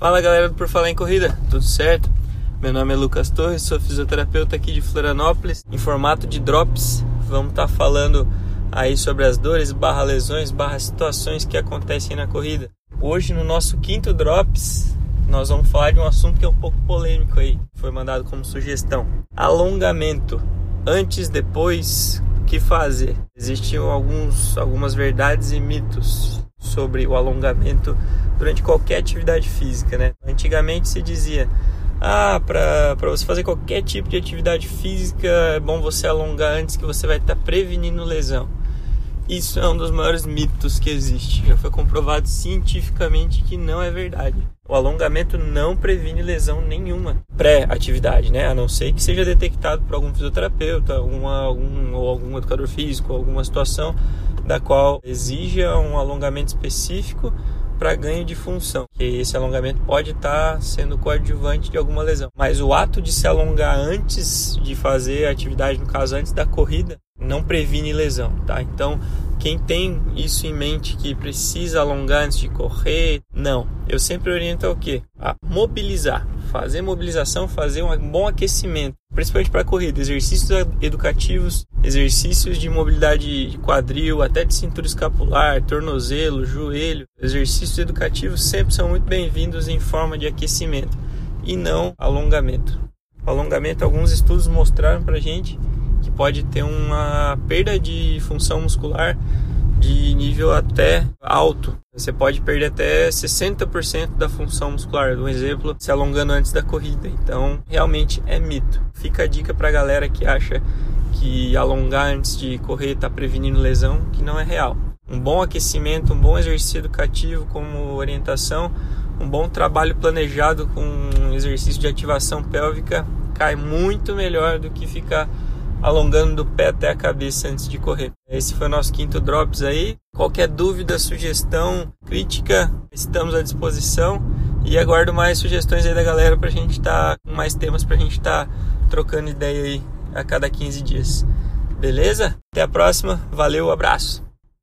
Fala galera do Por Falar em Corrida, tudo certo? Meu nome é Lucas Torres, sou fisioterapeuta aqui de Florianópolis, em formato de drops. Vamos estar tá falando aí sobre as dores, barra lesões, barra situações que acontecem na corrida. Hoje no nosso quinto drops, nós vamos falar de um assunto que é um pouco polêmico aí, foi mandado como sugestão. Alongamento. Antes, depois, o que fazer? Existiam alguns, algumas verdades e mitos sobre o alongamento durante qualquer atividade física, né? Antigamente se dizia, ah, para você fazer qualquer tipo de atividade física é bom você alongar antes que você vai estar tá prevenindo lesão. Isso é um dos maiores mitos que existe. Já foi comprovado cientificamente que não é verdade. O alongamento não previne lesão nenhuma pré-atividade, né? A não ser que seja detectado por algum fisioterapeuta, alguma, algum, ou algum educador físico, alguma situação da qual exija um alongamento específico para ganho de função. Que esse alongamento pode estar tá sendo coadjuvante de alguma lesão. Mas o ato de se alongar antes de fazer a atividade, no caso antes da corrida, não previne lesão, tá? Então, quem tem isso em mente que precisa alongar antes de correr, não. Eu sempre oriento ao quê? A mobilizar, fazer mobilização, fazer um bom aquecimento, principalmente para corrida, exercícios educativos, exercícios de mobilidade de quadril, até de cintura escapular, tornozelo, joelho. Exercícios educativos sempre são muito bem-vindos em forma de aquecimento e não alongamento. O alongamento, alguns estudos mostraram para gente que pode ter uma perda de função muscular de nível até alto. Você pode perder até 60% da função muscular, um exemplo, se alongando antes da corrida. Então, realmente é mito. Fica a dica para a galera que acha que alongar antes de correr está prevenindo lesão, que não é real. Um bom aquecimento, um bom exercício educativo como orientação, um bom trabalho planejado com exercício de ativação pélvica cai muito melhor do que ficar alongando do pé até a cabeça antes de correr. Esse foi o nosso quinto Drops aí. Qualquer dúvida, sugestão, crítica, estamos à disposição. E aguardo mais sugestões aí da galera pra gente estar tá, com mais temas pra gente estar tá trocando ideia aí a cada 15 dias. Beleza? Até a próxima. Valeu, abraço.